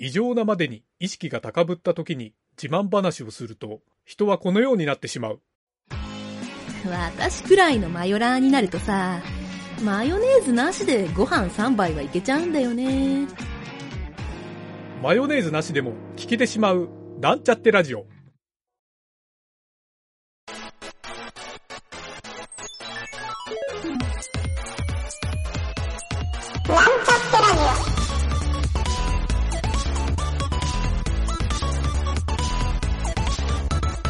異常なまでに意識が高ぶった時に自慢話をすると人はこのようになってしまう。私くらいのマヨラーになるとさ、マヨネーズなしでご飯3杯はいけちゃうんだよね。マヨネーズなしでも聞けてしまうなんちゃってラジオ。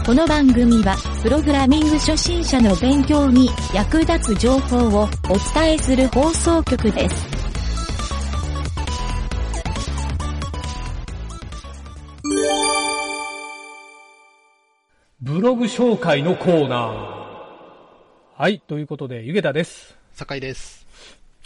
この番組は、プログラミング初心者の勉強に役立つ情報をお伝えする放送局です。ブログ紹介のコーナー。はい、ということで、ゆげたです。酒井です。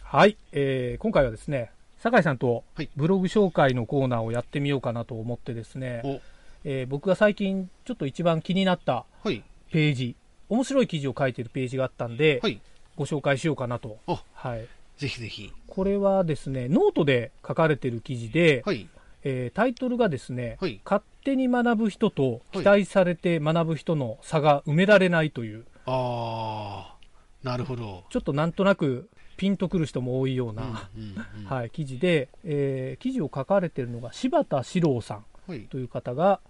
はい、えー、今回はですね、酒井さんとはいブログ紹介のコーナーをやってみようかなと思ってですね、お、えー僕が最近ちょっと一番気になったはい、ページ、面白い記事を書いてるページがあったんで、はい、ご紹介しようかなと。あ、はい。ぜひぜひ。これはですね、ノートで書かれてる記事で、はい、えータイトルがですね、はい勝手に学ぶ人とはい期待されて学ぶ人の差が埋められないという、あー、なるほど。ちょっとなんとなくピンとくる人も多いような、はい、記事で、えー記事を書かれてるのが柴田史郎さんはい、という方が、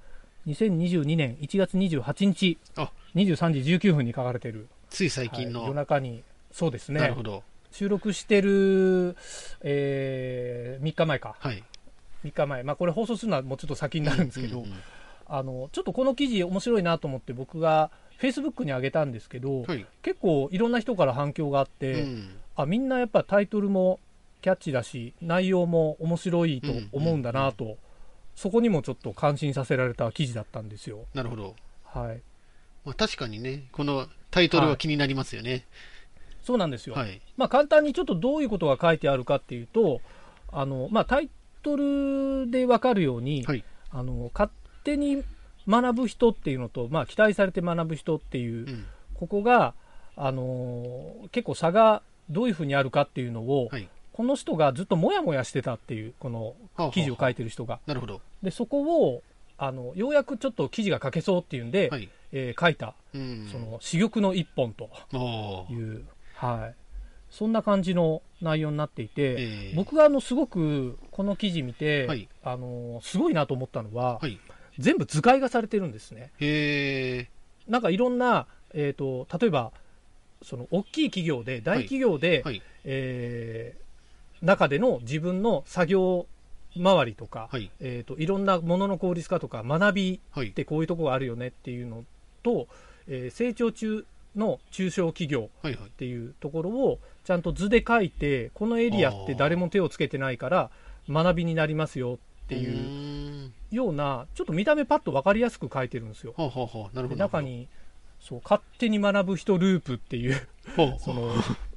2022年1月28日、あ、23時19分に書かれてる、つい最はい近の、夜中に、そうですね。なるほ、ど。収録してる、え3日前か、はい。3日前、まあ、これ放送するのはもうちょっと先になるんですけど、うんうんあのちょっとこの記事面白いなと思って僕が Facebook に上げたんですけど、はい。結構いろんな人から反響があって、うん。あみんなやっぱタイトルもキャッチだし内容も面白いと思うんだなと、そこにもちょっと感心させられた記事だったんですよ。なるほど。はい、まあ、確かにね、このタイトルは気になりますよね。そうなんですよ、はい。まあ、簡単にちょっとどういうことが書いてあるかっていうとあの、まあ、タイトルで分かるように、はい。あの勝手に学ぶ人っていうのと、まあ、期待されて学ぶ人っていう、うん。ここが、あのー結構差がどういうふうにあるかっていうのを、はい。この人がずっともやもやしてたっていうこのはあはあ記事を書いてる人がなるほど。でそこをあのようやくちょっと記事が書けそうっていうんで、はい。えー書いたうん。その珠玉の一本という、はい、そんな感じの内容になっていて、えー僕があのすごくこの記事見て、はいあのすごいなと思ったのは、はい。全部図解がされてるんですね。へえ。なんかいろんな、えー、と例えばその大きい企業で大企業で、はい。えー中での自分の作業周りとか、はい。えー、といろんなものの効率化とか学びはいっ。てこういうところがあるよねっていうのと、えー成長中の中小企業はい。はいっ。ていうところをちゃんと図で書いてこのエリアって誰も手をつけてないから学びになりますよっていううん。ようなちょっと見た目パッと分かりやすく書いてるんですよ。ほうほうほう。なるほでど。中にそう勝手に学ぶ人ループっていう、その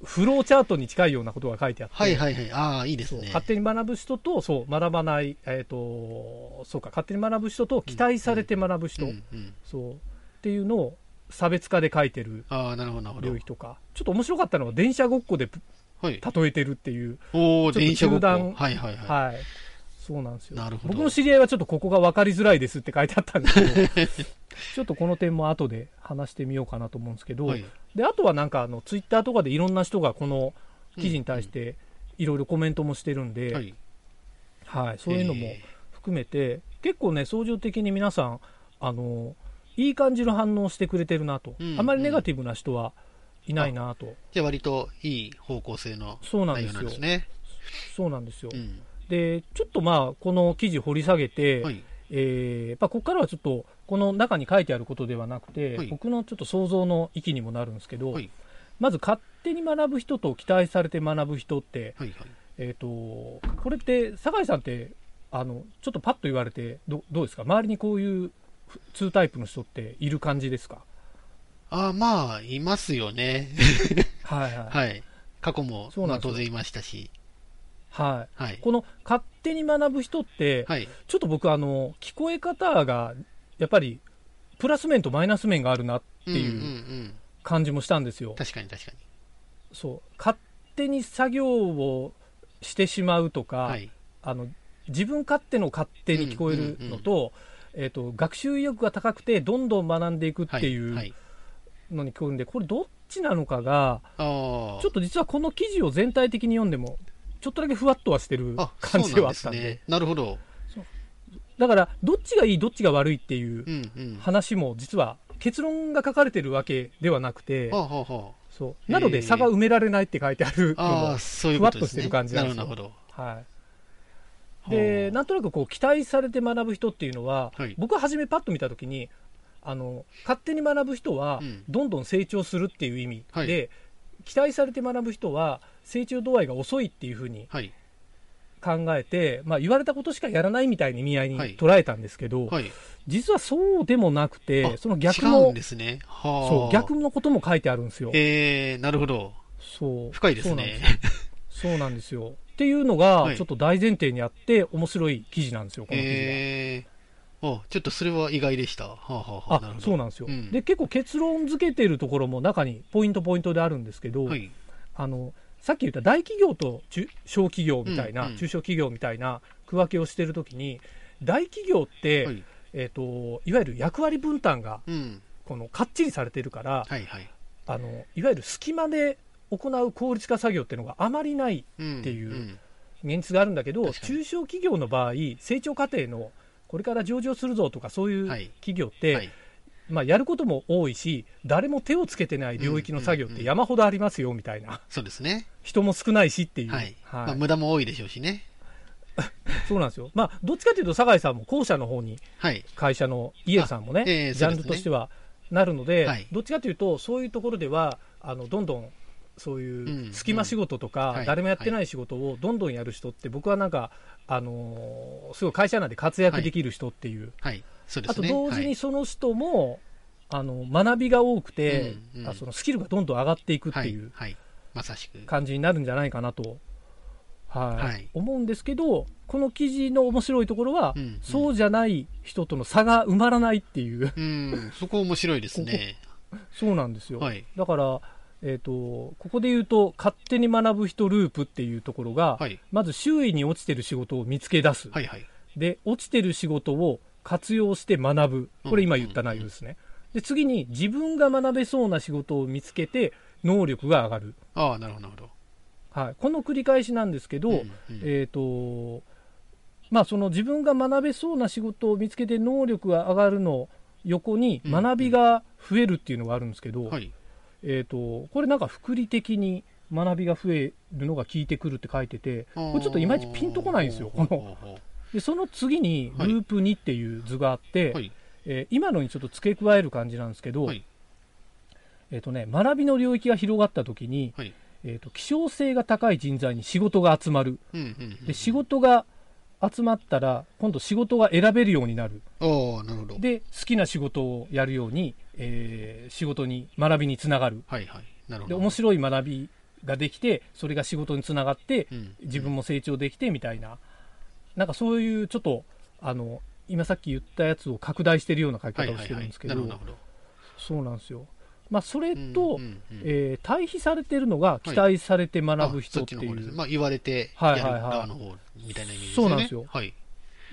フローチャートに近いようなことが書いてあって、はいはいはい。ああ、いいですね。勝手に学ぶ人とそう学ばない、えー、とそうか勝手に学ぶ人と期待されて学ぶ人、うんうん。そうっていうのを差別化で書いてる領。域とかちょっと面白かったのは電車ごっこではい。例えてるっていう、おお、ちょっと電車ごっこ。はいはいはい。はいそうなんですよなるほど僕の知り合いはちょっとここが分かりづらいですって書いてあったんですけど ちょっとこの点も後で話してみようかなと思うんですけど、はい。であとはなんかあのツイッターとかでいろんな人がこの記事に対していろいろコメントもしてるんで、はい。はい、そういうのもえ含めて、結構ね、相乗的に皆さん、あのいい感じの反応をしてくれてるなと、うんあまりネガティブな人はいないなと、ーじゃあ割といい方向性の内容そうなんですよ、なんですね。そうなんですよ。うん。で、ちょっとまあ、この記事掘り下げて、はい。えーやっぱここからはちょっと、この中に書いてあることではなくて、はい僕のちょっと想像の域にもなるんですけど、はい。まず勝手に学ぶ人と期待されて学ぶ人って、はい。はい。えっ、と、これって、酒井さんって、あの、ちょっとパッと言われて、どどうですか？周りにこういう2タイプの人っている感じですか？ああ、まあ、いますよね。はいはい。はい。過去も、そうなんですよまあ当然いましたし。はい。はい。この勝手に学ぶ人って、はい。ちょっと僕、あの、聞こえ方が、やっぱり、プラス面とマイナス面があるなってうんうんう。いうん感じもしたんですよ。確かに確かに。そう。勝手に作業をしてしまうとか、はい。あの、自分勝手の勝手に聞こえるのと、えっ、と、学習意欲が高くて、どんどん学んでいくっていはいうのに聞こえるんで、これどっちなのかが、ちょっと実はこの記事を全体的に読んでも、ちょっとだけふわっとはしてるあ感じではあったんで。なんですね。なるほど。だから、どっちがいい、どっちが悪いっていう。話も、実は結論が書かれてるわけではなくて、そう。なので、差が埋められないって書いてあるのあ、あもあ、そういうことですね。ふわっとしてる感じなですよなんるほど。はい。で、なんとなくこう、期待されて学ぶ人っていうのは、はい僕は初めパッと見たときに、あの、勝手に学ぶ人はうん、どんどん成長するっていう意味で、はい期待されて学ぶ人は、成長度合いが遅いっていうふうにはい。考えて、まあ、言われたことしかやらないみたいに意味合いにはい捉えたんですけど、はい。実はそうでもなくて、あその逆のね。はあ。そう、逆のことも書いてあるんですよ。えー、なるほど。そう。深いですそうなんね。そうなんですよ。っていうのがは、いちょっと大前提にあって、面白い記事なんですよ、この記事は。えー、あ、ちょっとそれは意外でした。はあ、はあはあ。そうなんですよ、うんで結構結論付けてるところも中にポイントポイントであるんですけど、はい。あのさっき言った大企業と中小企業みたいな、うんうん中小企業みたいな区分けをしてるときに大企業って、はいいえー、といわゆる役割分担がうん。このかっちりされてるから、はいはい。あのいわゆる隙間で行う効率化作業っていうのがあまりないうん。っていうん現実があるんだけど中小企業の場合成長過程のこれから上場するぞとかそういうはい企業って、はい。まあ、やることも多いし誰も手をつけてない領域の作業って山ほどありますよみたいなそうですね。人も少ないしっていう、はい。はいまあ、無駄も多いでしょうしね。そうなんですよ、まあ、どっちかというと酒井さんも後者の方にはい。会社のイエルさんもね、あええジャンルとしてはなるので、はいどっちかというとそういうところではあのどんどんそういう隙間仕事とか、はい誰もやってない仕事をどんどんやる人って僕はなんか、あのーすごい会社内で活躍できる人っていう、はい。あと。同時にその人も、あの学びが多くて、うそのスキルがどんどん上がっていくってはい。いうはい。まさしく。感じになるんじゃないかなと、はいはい思うんですけどこの記事の面白いところは、そうじゃない人との差が埋まらないっていううん。そこ面白いですね。そうなんですよ、はいだから、えー、とここで言うと勝手に学ぶ人ループっていうところが、はい。まず周囲に落ちてる仕事を見つけ出す、はいはい。で落ちてる仕事を活用して学ぶ。これ今言った内容ですね、で次に自分が学べそうな仕事を見つけて能力が上がる、ああ、なるほど。はい、この繰り返しなんですけど、うんうんえっ、とまあその自分が学べそうな仕事を見つけて能力が上がるの横にうん学びが増えるっていうのがあるんですけど、はい。えっ、とこれなんか福利的に学びが増えるのが効いてくるって書いててこれちょっといまいちピンとこないんですよこのでその次にはいループ2っていう図があって、うはい。えー今のにちょっと付け加える感じなんですけど、はい。えっ、とね学びの領域が広がった時に、はい。えー、と希少性が高い人材に仕事が集まるうんうんうん。で仕事が集まったら今度仕事が選べるようになるなるほど。で好きな仕事をやるように、えー仕事に学びにつながるはいはい。なるほでど。面白い学びができてそれが仕事につながってうん自分も成長できてみたいななんかそういうちょっとあの今さっき言ったやつを拡大してるような書きはい方をはいはいしてるんですけどなるほど、なるほど。そうなんですよ。まあ、それと、うんうんうんえー対比されてるのが期待されて学ぶ人っていう、方ですねまあ、言われてやるはいはいはい側の方みたいなイメージですよね。そうなんですよはい。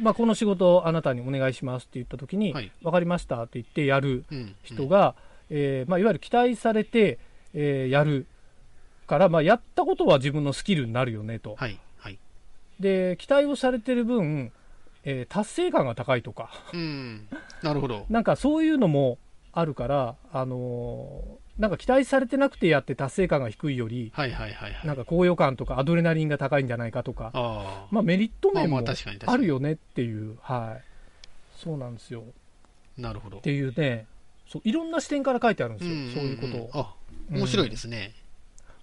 まあ、この仕事をあなたにお願いしますって言った時に、はい分かりましたって言ってやるうん。人が、えーまあ、いわゆる期待されて、えーやるから、まあ、やったことは自分のスキルになるよねと、はい。はい。で期待をされてる分、えー達成感が高いとかうん。なるほど。なんかそういうのもあるから、あのーなんか期待されてなくてやって達成感が低いよりはいはいはいはい。なんか高揚感とかアドレナリンが高いんじゃないかとか、ああ。まあ、メリット面もまあるよねっていう、はい、そうなんですよ。なるほどっ。ていうね、そういろんな視点から書いてあるんですよ、んそういうことを。あ、面白いですね。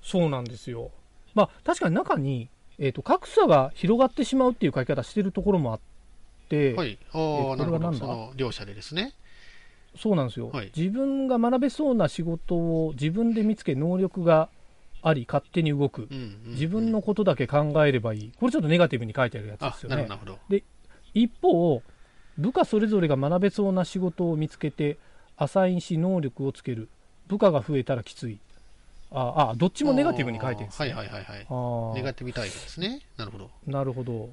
そうなんですよ。まあ、確かに中に、えー、と格差が広がってしまうっていう書き方してるところもあって、はい。あえあ、なるほど。両者でですね。そうなんですよ、はい自分が学べそうな仕事を自分で見つけ、能力があり、勝手に動くう、んうんうん自分のことだけ考えればいい、これちょっとネガティブに書いてあるやつであす、よねなるほど、。なるほど。一方、部下それぞれが学べそうな仕事を見つけて、アサインし、能力をつける、部下が増えたらきつい、ああどっちもネガティブに書いてるんですね。はいはいはいはい。ネガティブタイプですね。なるほど。なるほど。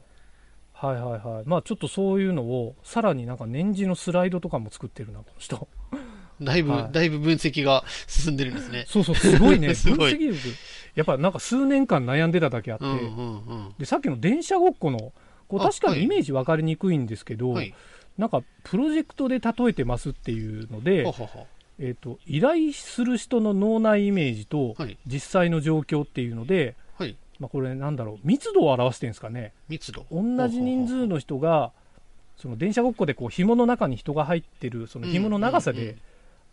はいはいはい。まあちょっとそういうのを、さらになんか年次のスライドとかも作ってるな、この人。だいぶ、はいだいぶ分析が進んでるんですね。そうそう、すごいね。すごい分析力。やっぱなんか数年間悩んでただけあって、うんうんうん。で、さっきの電車ごっこの、こうあ確かはいにイメージ分かりにくいんですけど、はい。なんかプロジェクトで例えてますっていうのでほ、ほほ。えっ、と、依頼する人の脳内イメージとはい。実際の状況っていうので、はい。まあこれなんだろう、密度を表してるんですかね。密度。同じ人数の人が、その電車ごっこでこう紐の中に人が入ってる、その紐の長さでうんうんうん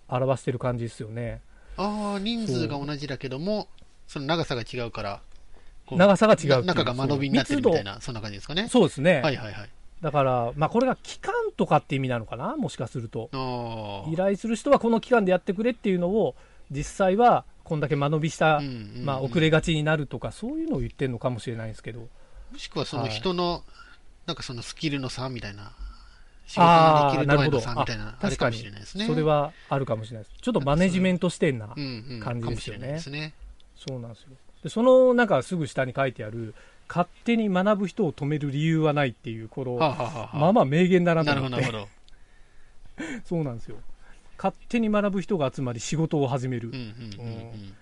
表してる感じですよね。ああ、人数が同じだけども、その長さが違うから、長さが違う中が間延びになってるみたいな、そんな感じですかね。そうですね。はいはいはい。だから、まあこれが期間とかって意味なのかなもしかすると。あ依頼する人はこの期間でやってくれっていうのを、実際はこんだけ間延びした、まあ遅れがちになるとか、そういうのを言ってるのかもしれないんですけど。もしくはそのはい人の、なんかそのスキルの差みたいな、仕事ができる度合いの差みたいな、あれかも確かにしれないですね。それはあるかもしれないです。ちょっとマネジメント視点な感じですよね。そうなんですよ。で、そのなんかすぐ下に書いてある、勝手に学ぶ人を止める理由はないっていう、この、はあ、はあはあ、まあまあ名言だなとなるほど、思って。なるほど。そうなんですよ。勝手に学ぶ人が集まり仕事を始める。うんうんうんうん。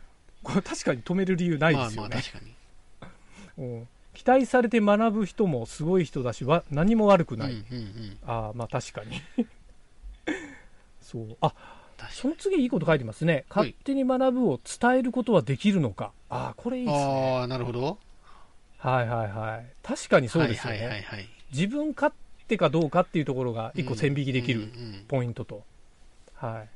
これ確かに止める理由ないまあですよね。期待されて学ぶ人もすごい人だし、わ何も悪くない。うんうんうん。ああ、まあ確かに。そう。あ、確その次いいこと書いてますね。はい勝手に学ぶを伝えることはできるのか。ああ、これいいですね。ああ、なるほど。はいはいはい。確かにそうですよね。はいはいはいはい。自分勝手かどうかっていうところが一個線引きできるうんうんポイントと。はい。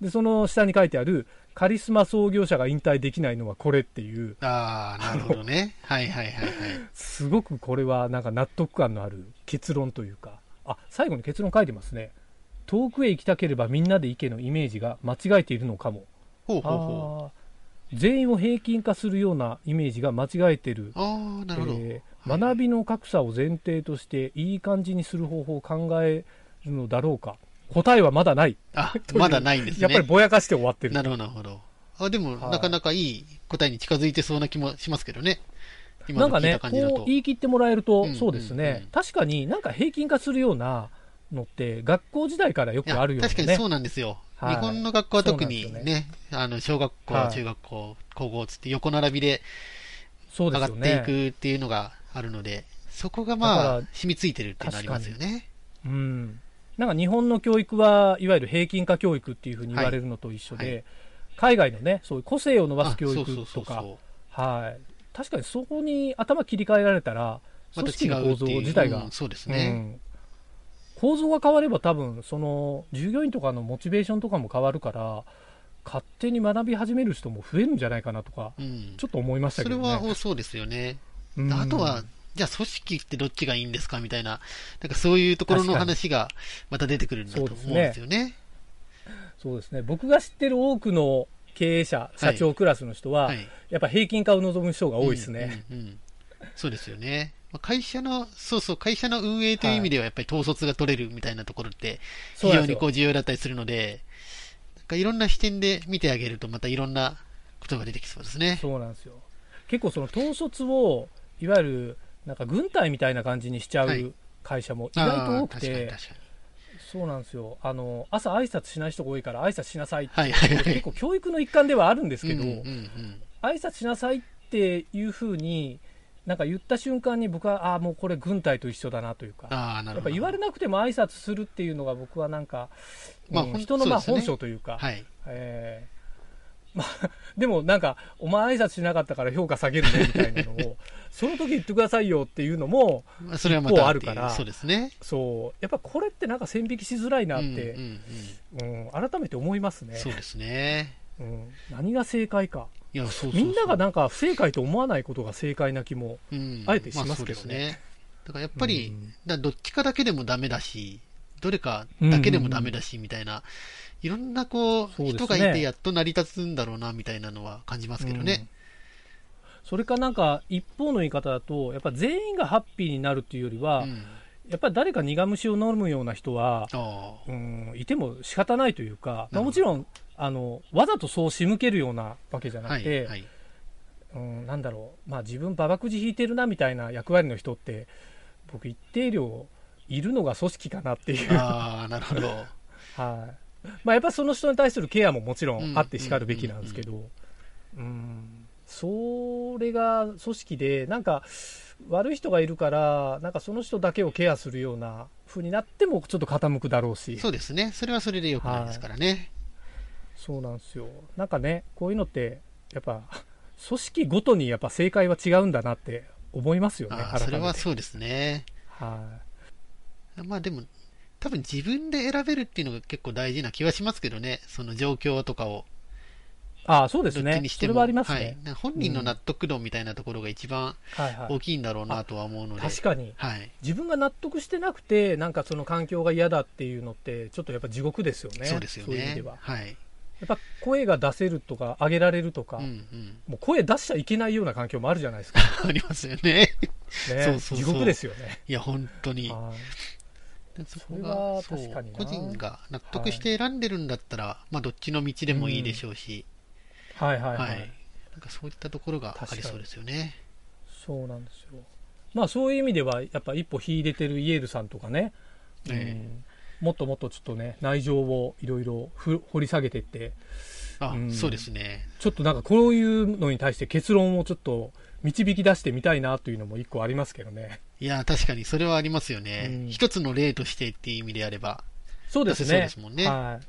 で、その下に書いてある、カリスマ創業者が引退できないのはこれっていう、ああ、なるほどね。はいはいはいはい。すごくこれはなんか納得感のある結論というか、あ、最後に結論書いてますね。遠くへ行きたければみんなで行けのイメージが間違えているのかも。ほうほうほあー全員を平均化するようなイメージが間違えてる。う。ああ、なるほど。えーはい学びの格差を前提としていい感じにする方法を考えるのだろうか。答えはまだない。あまだないんですね。やっぱりぼやかして終わってる。なるほど、なるほど。あ、でも、はいなかなかいい答えに近づいてそうな気もしますけどね。今の聞いなんかね、た感じだと。こう言い切ってもらえると、うんそうですね、うんうん確かになんか平均化するようなのって、学校時代からよくあるよね、確かにそうなんですよ。はい日本の学校は特にそうなんね、あの、小学校、はい中学校、高校つって横並びで上がってい。くっていうのがあるので、そこがだまあ染みついてるっていうのありますよね。うん。なんか日本の教育はいわゆる平均化教育っていうふうに言われるのと一緒で、はいは海外のね、そういう個性を伸ばあす教育そうそうそとか、うそはい。確かにそこに頭切り替えられたら、組織の構造。自体が、うんそうですうね。ん構造が変われば多分、その、従業員とかのモチベーションとかも変わるから、勝手に学び始める人も増えるんじゃないかなとか、うん。ちょっと思いましたそれけどね。は多そうですよね。うんあとは、じゃあ組織ってどっちがいいんですかみたいな、なんかそういうところの話がまた出てくるんだと思うんですよね。そうですね。僕が知ってる多くの経営者、社長クラスの人は、はい。やっぱ平均化を望む人が多いですね。うんうんうんそうですよね。まあ会社の、そうそう、会社の運営という意味ではやっぱり統率が取れるみたいなところって非常にこう重要だったりするので、なんかいろんな視点で見てあげるとまたいろんなことが出てきそうですね。そうなんですよ。結構その統率を、いわゆる、なんか軍隊みたいな感じにしちゃはいう会社も意外と多くて。そうなんですよ。あの、朝挨拶しない人が多いから挨拶しなさいって、はいはいはい結構教育の一環ではあるんですけど、うんうんうん挨拶しなさいっていうふうに、なんか言った瞬間に僕は、ああ、もうこれ軍隊と一緒だなというか。やっぱ言われなくても挨拶するっていうのが僕はなんか、うんまあほん人のまあ本性というか、はい。えーまあ、でもなんか、お前挨拶しなかったから評価下げるねみたいなのを、その時言ってくださいよっていうのも、まあそれはまたあるからそうですね。そう、やっぱこれってなんか線引きしづらいなって、うんうんうん改めて思いますね、うんそうですね。うん。何が正解か。いや、そうみんながなんか不正解と思わないことが正解な気も。うんあえてしますけどねあそうですだからやっぱり、うんだどっちかだけでもダメだし、どれかだけでもダメだし、みたいな、いろんなこう、人がいてやっと成り立つんだろうな、みたいなのは感じますけどね。うん。それかなんか一方の言い方だと、やっぱ全員がハッピーになるっていうよりは、うん。やっぱり誰か苦虫を飲むような人は、あうん、いても仕方ないというか、まあ、もちろんあのわざとそう仕向けるようなわけじゃなくて、はい。うん、なんだろう、まあ、自分、馬場くじ引いてるなみたいな役割の人って、僕一定量いるのが組織かなっていう。ああ、なるほど。はい。まあやっぱその人に対するケアももちろんあってしかるべきなんですけど、うん、それが組織で、なんか悪い人がいるから、なんかその人だけをケアするような風になってもちょっと傾くだろうし、そうですね。それはそれで良くないですからね。そうなんですよ。なんかね、こういうのって、やっぱ組織ごとにやっぱ正解は違うんだなって思いますよね、それはう。そうですね。はい。まあでも、多分自分で選べるっていうのが結構大事な気はしますけどね。その状況とかを。ああ、そうですね。ちにしても。それはありますはいね。。なんか本人の納得度みたいなところが一番はいはい。大きいんだろうなとは思うので。確かに。はい。自分が納得してなくて、なんかその環境が嫌だっていうのって、ちょっとやっぱ地獄ですよね。そうですよねそういう意味では。。はい。やっぱ声が出せるとか、上げられるとか、うんうん。もう声出しちゃいけないような環境もあるじゃないですか。ありますよね。ね、そうそうそう地獄ですよね。いや、本当に。はいでそこがはそう確かにな個人が納得して選んでるんだったら、まあどっちの道でもいいでしょうし、はいはいは。はいい。なんかそういったところがありそうですよね。そうなんですよ。まあそういう意味では、やっぱ一歩秀でてるイエールさんとかね、うんえもっともっとちょっとね、内情をいろいろふ掘り下げていって、あ、うんそうですね。ちょっとなんかこういうのに対して結論をちょっと導き出してみたいなというのも一個ありますけどね。いや、確かにそれはありますよね。うん一つの例としてっていう意味であれば。そうですね。そうですもんねは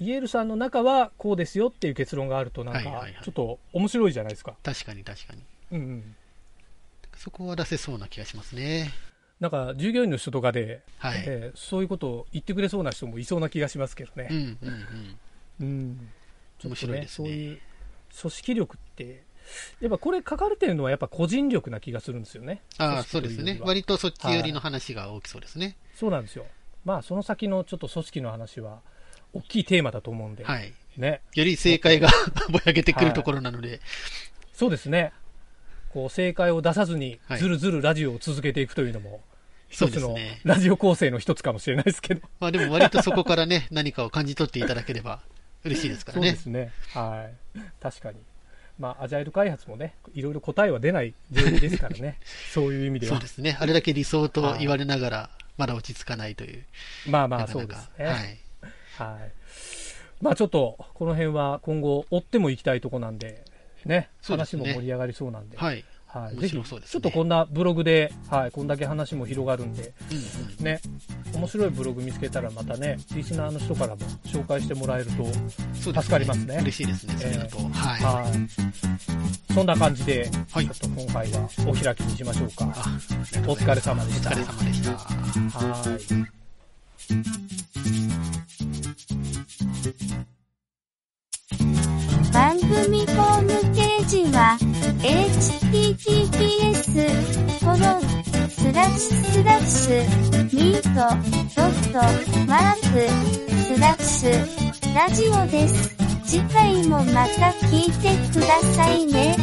い。イエールさんの中はこうですよっていう結論があるとなんかはいはいはいちょっと面白いじゃないですか。確かに確かに。うんうん。そこは出せそうな気がしますね。なんか従業員の人とかで、はい。えーそういうことを言ってくれそうな人もいそうな気がしますけどね。うんうんうん。うん。ちょっとね、面白いですねそういう組織力って、やっぱこれ書かれてるのはやっぱ個人力な気がするんですよね。ああ、組そうですね。割とそっち寄りの話が大きそうですね。そうなんですよ。まあその先のちょっと組織の話は大きいテーマだと思うんで、はい。ね。より正解がぼやけてくるところなので、そうですね。こう正解を出さずにはいずるずるラジオを続けていくというのも、一つの。ラジオ構成の一つかもしれないですけど。まあでも割とそこからね、何かを感じ取っていただければ嬉しいですからね そうで。すね。はい。確かに。まあ、アジャイル開発もね、いろいろ答えは出ない状況ですからね。そういう意味ではそうで。すね。あれだけ理想と言われながら、まだ落ち着かないという。まあまあ、そうですね。ははい。い。まあちょっと、この辺は今後追ってもいきたいとこなんで、ね、ねも盛り上がりそうなんで、はい。はい。面ぜひ、白そうですねちょっとこんなブログで、はい、こんだけ話も広がるんで、うんうん。ね、面白いブログ見つけたらまたね、リスナーの人からも紹介してもらえると、助かりますね嬉しいですね。それだと。はい。はい。そんな感じで、はいちょっと今回はお開きにしましょうか。あお疲れ様でしたお疲れ様でした。はい。スコロンスラッシュスラッシュミートドットワークスラッシュラジオです。次回もまた聞いてくださいね。